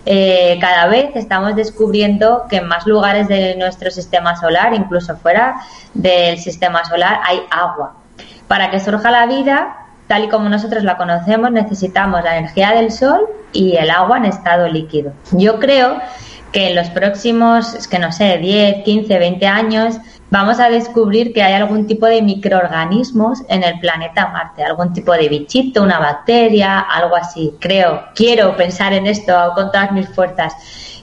Eh, cada vez estamos descubriendo que en más lugares de nuestro sistema solar, incluso fuera del sistema solar, hay agua. Para que surja la vida, tal y como nosotros la conocemos, necesitamos la energía del sol y el agua en estado líquido. Yo creo que en los próximos, es que no sé, 10, 15, 20 años, vamos a descubrir que hay algún tipo de microorganismos en el planeta Marte, algún tipo de bichito, una bacteria, algo así. Creo, quiero pensar en esto con todas mis fuerzas.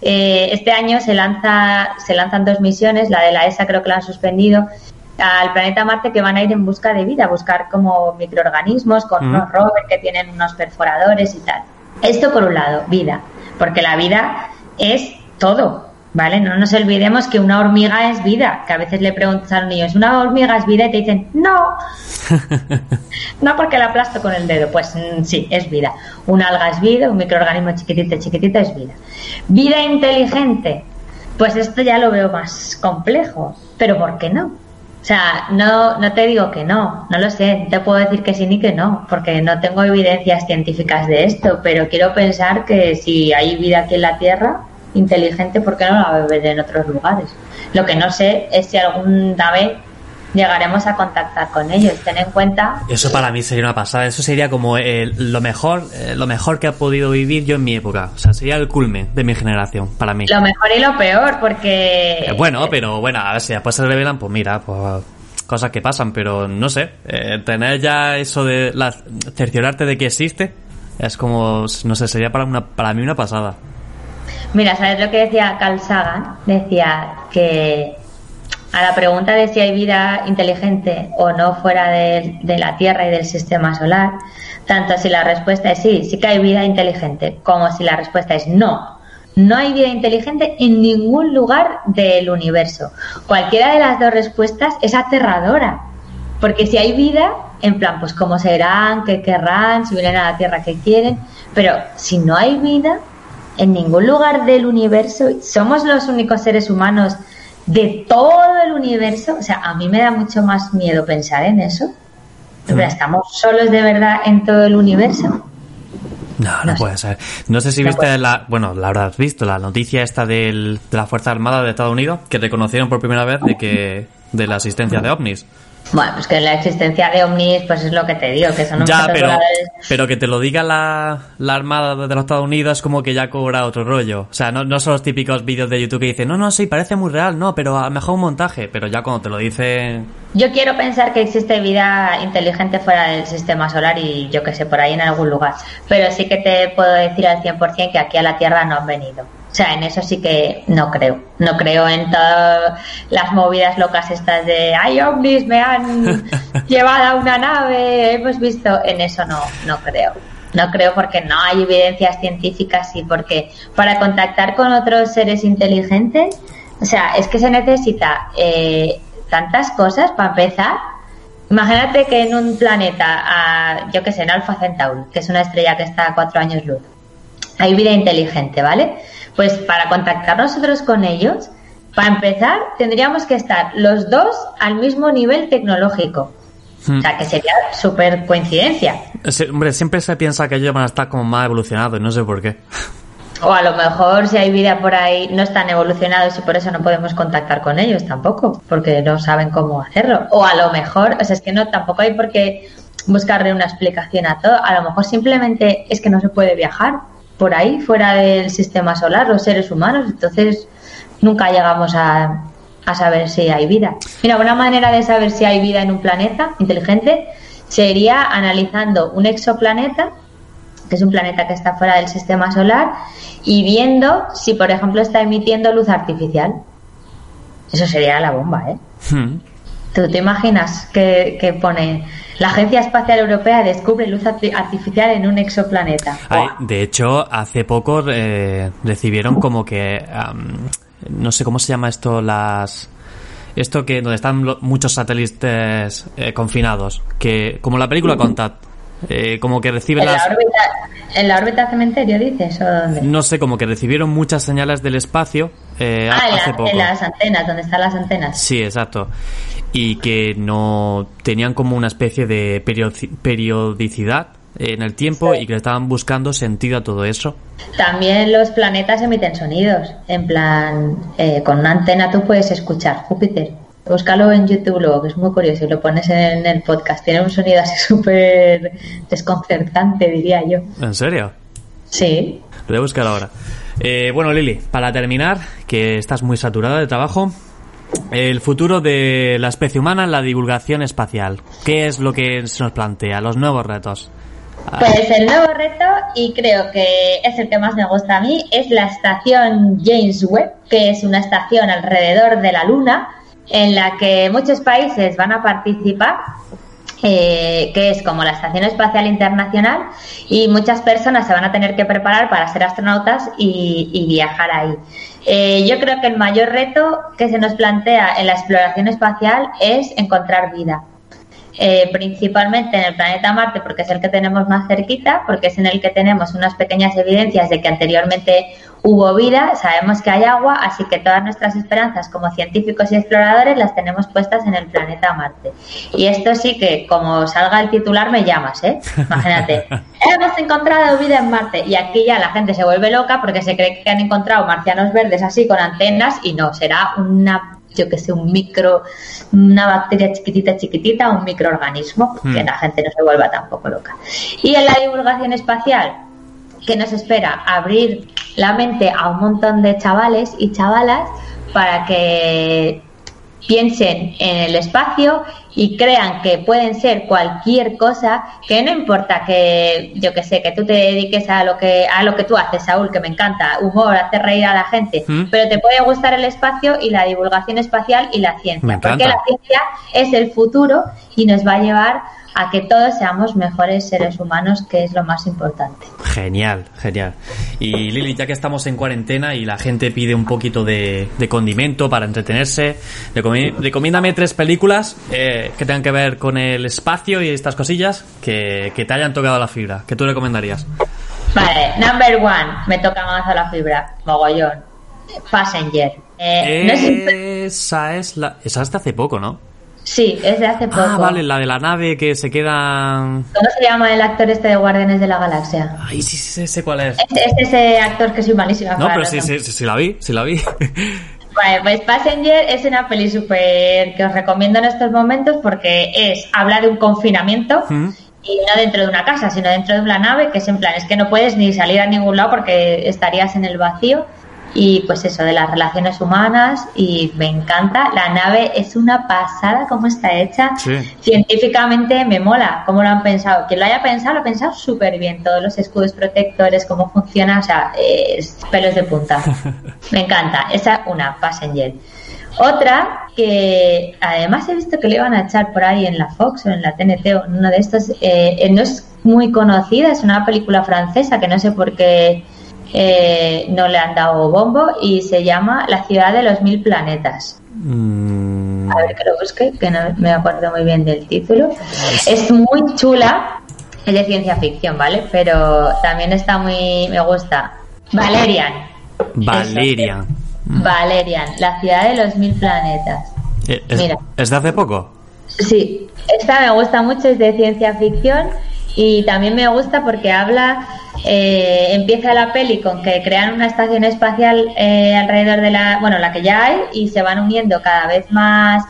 Eh, este año se lanza, se lanzan dos misiones, la de la ESA creo que la han suspendido, al planeta Marte que van a ir en busca de vida, buscar como microorganismos con unos rovers que tienen unos perforadores y tal. Esto por un lado, vida, porque la vida es todo, ¿vale? No nos olvidemos que una hormiga es vida, que a veces le preguntas a un niño, ¿es una hormiga es vida? Y te dicen, no, no porque la aplasto con el dedo. Pues mm, sí, es vida. Un alga es vida, un microorganismo chiquitito, chiquitito es vida. Vida inteligente, pues esto ya lo veo más complejo, pero ¿por qué no? O sea, no, no te digo que no, no lo sé, te puedo decir que sí ni que no, porque no tengo evidencias científicas de esto, pero quiero pensar que si hay vida aquí en la Tierra, inteligente, ¿por qué no la va a en otros lugares? Lo que no sé es si alguna vez llegaremos a contactar con ellos. Ten en cuenta. Eso para mí sería una pasada. Eso sería como lo mejor, eh, lo mejor que ha podido vivir yo en mi época. O sea, sería el culmen de mi generación para mí. Lo mejor y lo peor, porque. Eh, bueno, pero bueno, a ver si después se revelan, pues mira, pues cosas que pasan, pero no sé, eh, tener ya eso de la, cerciorarte de que existe es como, no sé, sería para, una, para mí una pasada. Mira, ¿sabes lo que decía Carl Sagan? Decía que a la pregunta de si hay vida inteligente o no fuera de, la Tierra y del sistema solar, tanto si la respuesta es sí, sí que hay vida inteligente, como si la respuesta es no, no hay vida inteligente en ningún lugar del universo. Cualquiera de las dos respuestas es aterradora, porque si hay vida, en plan, pues cómo serán, qué querrán, si vienen a la Tierra, qué quieren, pero si no hay vida, en ningún lugar del universo, somos los únicos seres humanos de todo el universo, o sea, a mí me da mucho más miedo pensar en eso. ¿Estamos solos de verdad en todo el universo? No, no, puede ser. No sé si viste la, bueno, la habrás visto, la noticia esta del, de la Fuerza Armada de Estados Unidos, que reconocieron por primera vez de que, de la existencia de ovnis. Bueno, pues que la existencia de ovnis, pues es lo que te digo, que son Ya, pero, pero que te lo diga la, la Armada de los Estados Unidos como que ya cobra otro rollo. O sea, no, no son los típicos vídeos de YouTube que dicen, no, no, sí, parece muy real, no, pero a lo mejor un montaje. Pero ya cuando te lo dicen... Yo quiero pensar que existe vida inteligente fuera del sistema solar y yo que sé, por ahí en algún lugar. Pero sí que te puedo decir al 100% que aquí a la Tierra no han venido. O sea, en eso sí que no creo. No creo en todas las movidas locas estas de ¡ay, ovnis! Me han llevado a una nave, hemos visto. En eso no, no creo. No creo porque no hay evidencias científicas y porque para contactar con otros seres inteligentes, o sea, es que se necesita eh, tantas cosas para empezar. Imagínate que en un planeta, yo que sé, en Alpha Centauri, que es una estrella que está a cuatro años luz, hay vida inteligente, ¿vale? Pues para contactar nosotros con ellos, para empezar, tendríamos que estar los dos al mismo nivel tecnológico. O sea, que sería súper coincidencia. hombre, siempre se piensa que ellos van a estar como más evolucionados, no sé por qué. O a lo mejor si hay vida por ahí no están evolucionados y por eso no podemos contactar con ellos tampoco, porque no saben cómo hacerlo. O a lo mejor, o sea, es que no, tampoco hay por qué buscarle una explicación a todo. A lo mejor simplemente es que no se puede viajar por ahí, fuera del sistema solar, los seres humanos, entonces nunca llegamos a, a saber si hay vida. Mira, una manera de saber si hay vida en un planeta inteligente sería analizando un exoplaneta, que es un planeta que está fuera del sistema solar, y viendo si, por ejemplo, está emitiendo luz artificial. Eso sería la bomba, ¿eh? Hmm. ¿Tú te imaginas que, que pone la Agencia Espacial Europea descubre luz artificial en un exoplaneta. de hecho, hace poco eh, recibieron como que... no sé cómo se llama esto, las... Esto que donde están muchos satélites eh, confinados, que como la película Contact, eh, como que reciben ¿En las... La órbita, ¿En la órbita cementerio dices o dónde? No sé, como que recibieron muchas señales del espacio eh, ah, hace en, poco. en las antenas, donde están las antenas. Sí, exacto. Y que no tenían como una especie de periodicidad en el tiempo y que le estaban buscando sentido a todo eso. También los planetas emiten sonidos. En plan, eh, con una antena tú puedes escuchar Júpiter. Búscalo en YouTube luego, que es muy curioso, y lo pones en el podcast. Tiene un sonido así súper desconcertante, diría yo. ¿En serio? Sí. Lo voy a buscar ahora. Eh, bueno, Lili, para terminar, que estás muy saturada de trabajo, el futuro de la especie humana en la divulgación espacial. ¿Qué es lo que se nos plantea? Los nuevos retos. Pues el nuevo reto, y creo que es el que más me gusta a mí, es la estación James Webb, que es una estación alrededor de la Luna en la que muchos países van a participar, eh, que es como la Estación Espacial Internacional, y muchas personas se van a tener que preparar para ser astronautas y, viajar ahí. Eh, yo creo que el mayor reto que se nos plantea en la exploración espacial es encontrar vida. Eh, principalmente en el planeta Marte porque es el que tenemos más cerquita, porque es en el que tenemos unas pequeñas evidencias de que anteriormente hubo vida, sabemos que hay agua, así que todas nuestras esperanzas como científicos y exploradores las tenemos puestas en el planeta Marte. Y esto sí que, como salga el titular, me llamas, ¿eh? Imagínate, hemos encontrado vida en Marte y aquí ya la gente se vuelve loca porque se cree que han encontrado marcianos verdes así con antenas y no, será una yo que sé, un micro, una bacteria chiquitita, chiquitita, un microorganismo, que hmm. la gente no se vuelva tampoco loca. Y en la divulgación espacial, que nos espera abrir la mente a un montón de chavales y chavalas para que piensen en el espacio y crean que pueden ser cualquier cosa, que no importa que yo que sé, que tú te dediques a lo que a lo que tú haces, Saúl, que me encanta, humor, hacer reír a la gente, ¿Mm? pero te puede gustar el espacio y la divulgación espacial y la ciencia, porque la ciencia es el futuro y nos va a llevar a que todos seamos mejores seres humanos, que es lo más importante. Genial, genial. Y Lili, ya que estamos en cuarentena y la gente pide un poquito de, de condimento para entretenerse, recomi- recomiéndame tres películas eh, que tengan que ver con el espacio y estas cosillas que, que te hayan tocado la fibra. que tú recomendarías? Vale, number one, me toca más a la fibra, mogollón. Passenger. Eh, no Esa es la... Esa es de hace poco, ¿no? Sí, es de hace poco. Ah, vale, la de la nave que se queda... ¿Cómo se llama el actor este de Guardianes de la Galaxia? Ay, sí, sí, sé cuál es. Es, es ese actor que soy malísima No, pero sí, sí, sí, sí la vi, sí la vi. Vale, pues Passenger es una peli súper que os recomiendo en estos momentos porque es habla de un confinamiento Mm. y no dentro de una casa, sino dentro de una nave que es en plan, es que no puedes ni salir a ningún lado porque estarías en el vacío y pues eso, de las relaciones humanas y me encanta. La nave es una pasada como está hecha. Sí. Científicamente me mola cómo lo han pensado. Quien lo haya pensado, lo ha pensado súper bien. Todos los escudos protectores, cómo funciona, o sea, es pelos de punta. Me encanta. Esa una, Passenger. Otra que además he visto que le iban a echar por ahí en la Fox o en la TNT o en uno de estos. eh, no es muy conocida, es una película francesa que no sé por qué eh, no le han dado bombo y se llama La ciudad de los mil planetas. Mm, A ver que lo busque, que no me acuerdo muy bien del título. Es muy chula, es de ciencia ficción, ¿vale? Pero también está muy. me gusta. Valerian. Valeria. Eso. Valerian, la ciudad de los mil planetas. Eh, ¿Es, Mira. ¿Es de hace poco? Sí, esta me gusta mucho, es de ciencia ficción y también me gusta porque habla, eh, empieza la peli con que crean una estación espacial eh, alrededor de la, bueno, la que ya hay y se van uniendo cada vez más,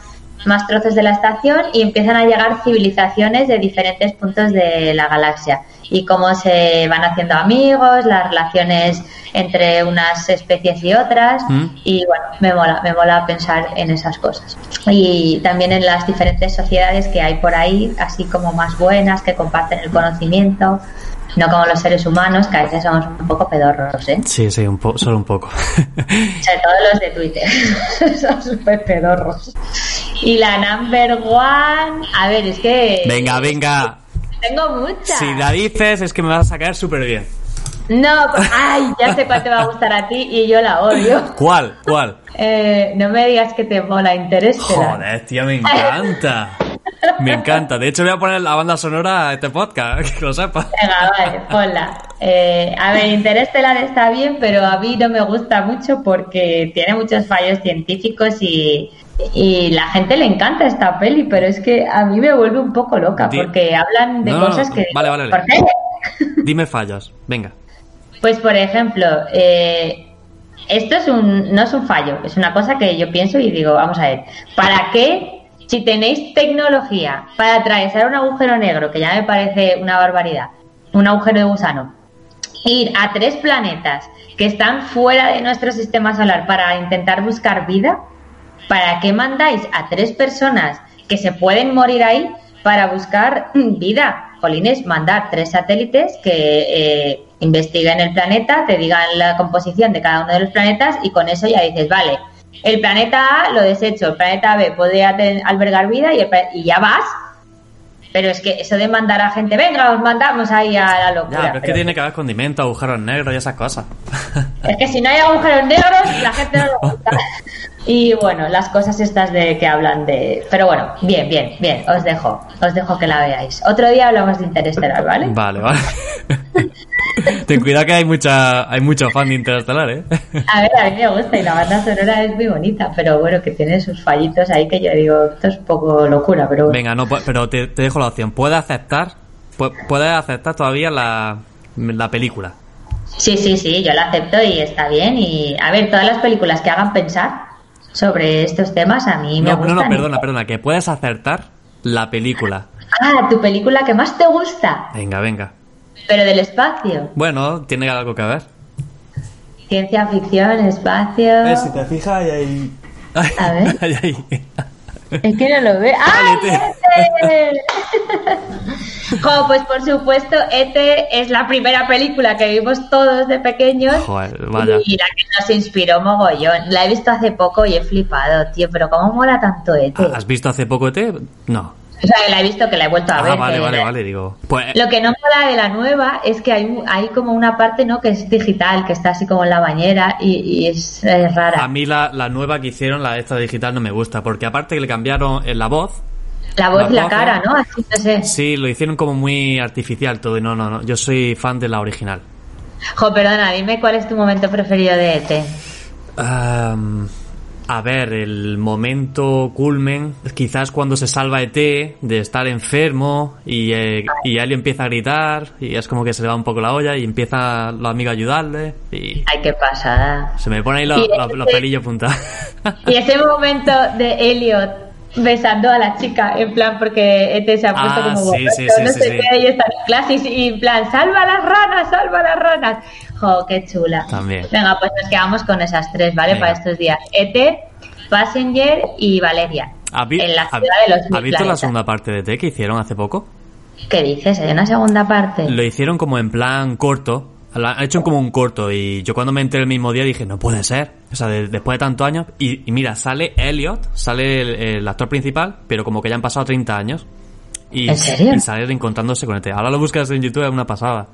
más trozos de la estación y empiezan a llegar civilizaciones de diferentes puntos de la galaxia. Y cómo se van haciendo amigos, las relaciones entre unas especies y otras Mm. y bueno, me mola, me mola pensar en esas cosas. Y también en las diferentes sociedades que hay por ahí, así como más buenas, que comparten el conocimiento, no como los seres humanos, que a veces somos un poco pedorros, ¿eh? Sí, sí, un po solo un poco. Sobre todo los de Twitter, son súper pedorros. Y la number one, a ver, es que... venga, venga. Tengo muchas. Si la dices es que me vas a caer súper bien. No, pues- ay, ya sé cuál te va a gustar a ti y yo la odio. ¿Cuál? ¿Cuál? Eh, no me digas que te mola Interestelar. Joder, tío, me encanta. Me encanta. De hecho, voy a poner la banda sonora a este podcast, que lo sepas. Venga, vale, ponla. Eh, a ver, Interestelar está bien, pero a mí no me gusta mucho porque tiene muchos fallos científicos y, y la gente le encanta esta peli, pero es que a mí me vuelve un poco loca porque hablan de No, cosas que... vale, vale, ¿Por vale. qué? Dime fallos. Venga. Pues por ejemplo, eh, esto es un, no es un fallo, es una cosa que yo pienso y digo, vamos a ver, ¿para qué si tenéis tecnología para atravesar un agujero negro, que ya me parece una barbaridad, un agujero de gusano, ir a tres planetas que están fuera de nuestro sistema solar para intentar buscar vida? ¿Para qué mandáis a tres personas que se pueden morir ahí para buscar vida? Jolines, mandar tres satélites que eh, investiguen el planeta, te digan la composición de cada uno de los planetas y con eso ya dices, vale, el planeta A lo desecho, el planeta B podría ten- albergar vida y, el y ya vas. Pero es que eso de mandar a gente, venga, os mandamos ahí a la locura. Ya, pero es que Pero- tiene que haber condimento, agujeros negros y esas cosas. es que si no hay agujeros negros, la gente no lo gusta. Y bueno, las cosas estas de que hablan de... Pero bueno, bien, bien, bien, os dejo, os dejo que la veáis. Otro día hablamos de Interestelar, ¿vale? Vale, vale. Ten cuidado que hay mucha, hay mucho fan de Interestelar, ¿eh? A ver, a mí me gusta y la banda sonora es muy bonita, pero bueno, que tiene sus fallitos ahí que yo digo, esto es un poco locura, pero bueno. Venga, no, pero te, te dejo la opción. ¿Puedes aceptar? pu- ¿Puedes aceptar todavía la, la película? Sí, sí, sí, yo la acepto y está bien. Y a ver, todas las películas que hagan pensar sobre estos temas a mí me No, no, gustan. no, perdona, perdona, que puedes acertar la película. Ah, tu película que más te gusta, Venga, venga. pero del espacio. Bueno, tiene algo que ver. Ciencia ficción, espacio. te fijas, hay, A ver. Es que no lo ve. ¡Ah! ¡Ete! Jo, pues por supuesto, Ete es la primera película que vimos todos de pequeños. Joder, vaya. Y la que nos inspiró mogollón. La he visto hace poco y he flipado, tío. Pero ¿cómo mola tanto Ete? ¿Has visto hace poco ET? No. O sea, que la he visto que la he vuelto a Ah, ver. vale, vale, vale, digo. Pues Lo que no mola de la nueva es que hay, hay como una parte no que es digital, que está así como en la bañera y, y es, es rara. a mí la, la nueva que hicieron, la esta digital, no me gusta, porque aparte que le cambiaron en la voz, La voz la y la cara, ¿no? ¿no? Así, no sé. sí, lo hicieron como muy artificial todo, y no, no, no, yo soy fan de la original. Jo, perdona, dime cuál es tu momento preferido de ET. Am, a ver, el momento culmen, quizás cuando se salva ET de estar enfermo y, eh, y empieza a gritar y es como que se le va un poco la olla y empieza los amigos a ayudarle y Ay, qué pasada. se me ponen ahí los, pelillos puntados. Y ese momento de Elliot besando a la chica, en plan, porque ET se ha puesto Ah, como sí, sí, sí, no sé qué, y está en clase y, y en plan, salva a las ranas, salva a las ranas. Jo, qué chula. También. Venga, pues nos quedamos con esas tres, ¿vale? Venga. Para estos días. ET, Passenger y Valeria. ¿Has vi- en la ciudad de los ¿Has visto la segunda parte de ET que hicieron hace poco? ¿Qué dices? ¿Hay una segunda parte? Lo hicieron como en plan corto. Lo han hecho como un corto y yo cuando me enteré el mismo día dije, no puede ser. O sea, de- después de tantos años. Y, y mira, sale Elliot, sale el, el actor principal, pero como que ya han pasado 30 años. Y, ¿En serio? y sale reencontrándose con ET. Ahora lo buscas en YouTube, es una pasada.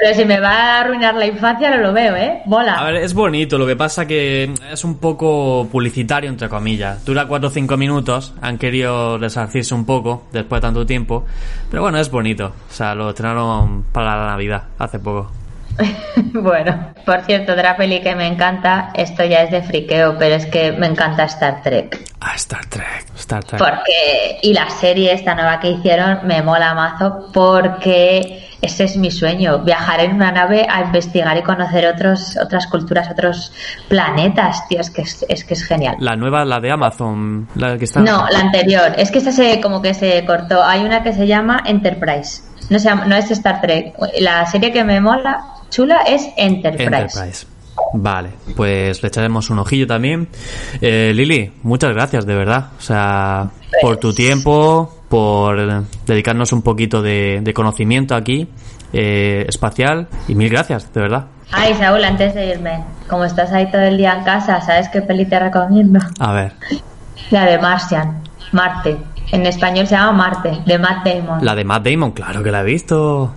Pero si me va a arruinar la infancia, no lo veo, ¿eh? Mola. A ver, es bonito, lo que pasa que es un poco publicitario, entre comillas. Dura 4 o 5 minutos, han querido resarcirse un poco después de tanto tiempo. Pero bueno, es bonito. O sea, lo estrenaron para la Navidad, hace poco. bueno, por cierto, otra peli que me encanta, esto ya es de friqueo, pero es que me encanta Star Trek. Ah, Star Trek, Star Trek. Porque, y la serie esta nueva que hicieron me mola mazo porque ese es mi sueño, viajar en una nave a investigar y conocer otros, otras culturas, otros planetas, tío, es que es, es que es genial. La nueva, la de Amazon, la que está... No, la anterior, es que esa se, como que se cortó, hay una que se llama Enterprise, no, se llama- no es Star Trek, la serie que me mola chula es Enterprise. Enterprise. Vale, pues le echaremos un ojillo también. Eh, Lili, muchas gracias, de verdad. O sea, por tu tiempo, por dedicarnos un poquito de, de conocimiento aquí, eh, espacial, y mil gracias, de verdad. Ay, Saúl, antes de irme, como estás ahí todo el día en casa, ¿sabes qué peli te recomiendo? A ver, La de Martian, Marte. En español se llama Marte, de Matt Damon. la de Matt Damon, claro que la he visto.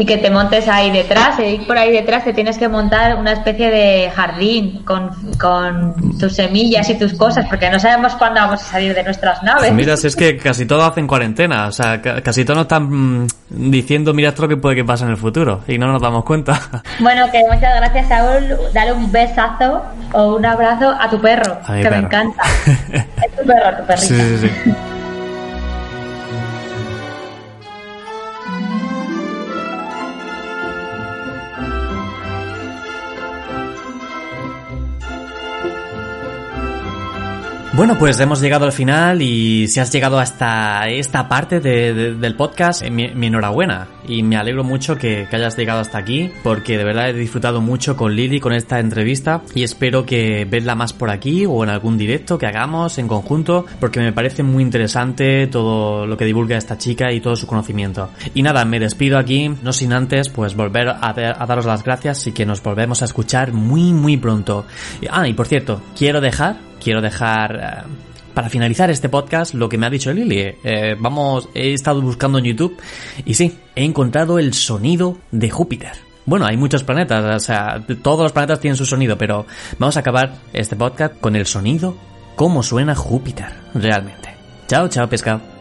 Y que te montes ahí detrás, y por ahí detrás te tienes que montar una especie de jardín con, con tus semillas y tus cosas, porque no sabemos cuándo vamos a salir de nuestras naves. Pues mira, si es que casi todos hacen cuarentena, o sea, ca- casi todos nos están mm, diciendo, mira esto que puede que pase en el futuro, y no nos damos cuenta. Bueno, que muchas gracias, Saúl. Dale un besazo o un abrazo a tu perro, A que me perro. encanta. es tu perro, tu perrita. Sí, sí, sí. Bueno, pues hemos llegado al final y si has llegado hasta esta parte de- de- del podcast, eh, mi, mi enhorabuena y me alegro mucho que, hayas llegado hasta aquí porque de verdad he disfrutado mucho con Lili con esta entrevista y espero que verla más por aquí o en algún directo que hagamos en conjunto porque me parece muy interesante todo lo que divulga esta chica y todo su conocimiento. Y nada, me despido aquí, no sin antes pues volver a, a daros las gracias y que nos volvemos a escuchar muy muy pronto. Ah, y por cierto, quiero dejar quiero dejar eh, para finalizar este podcast lo que me ha dicho Lili. Eh, vamos, he estado buscando en YouTube y sí, he encontrado el sonido de Júpiter. Bueno, hay muchos planetas, o sea, todos los planetas tienen su sonido, pero vamos a acabar este podcast con el sonido, cómo suena Júpiter realmente. Chao, chao, pescado.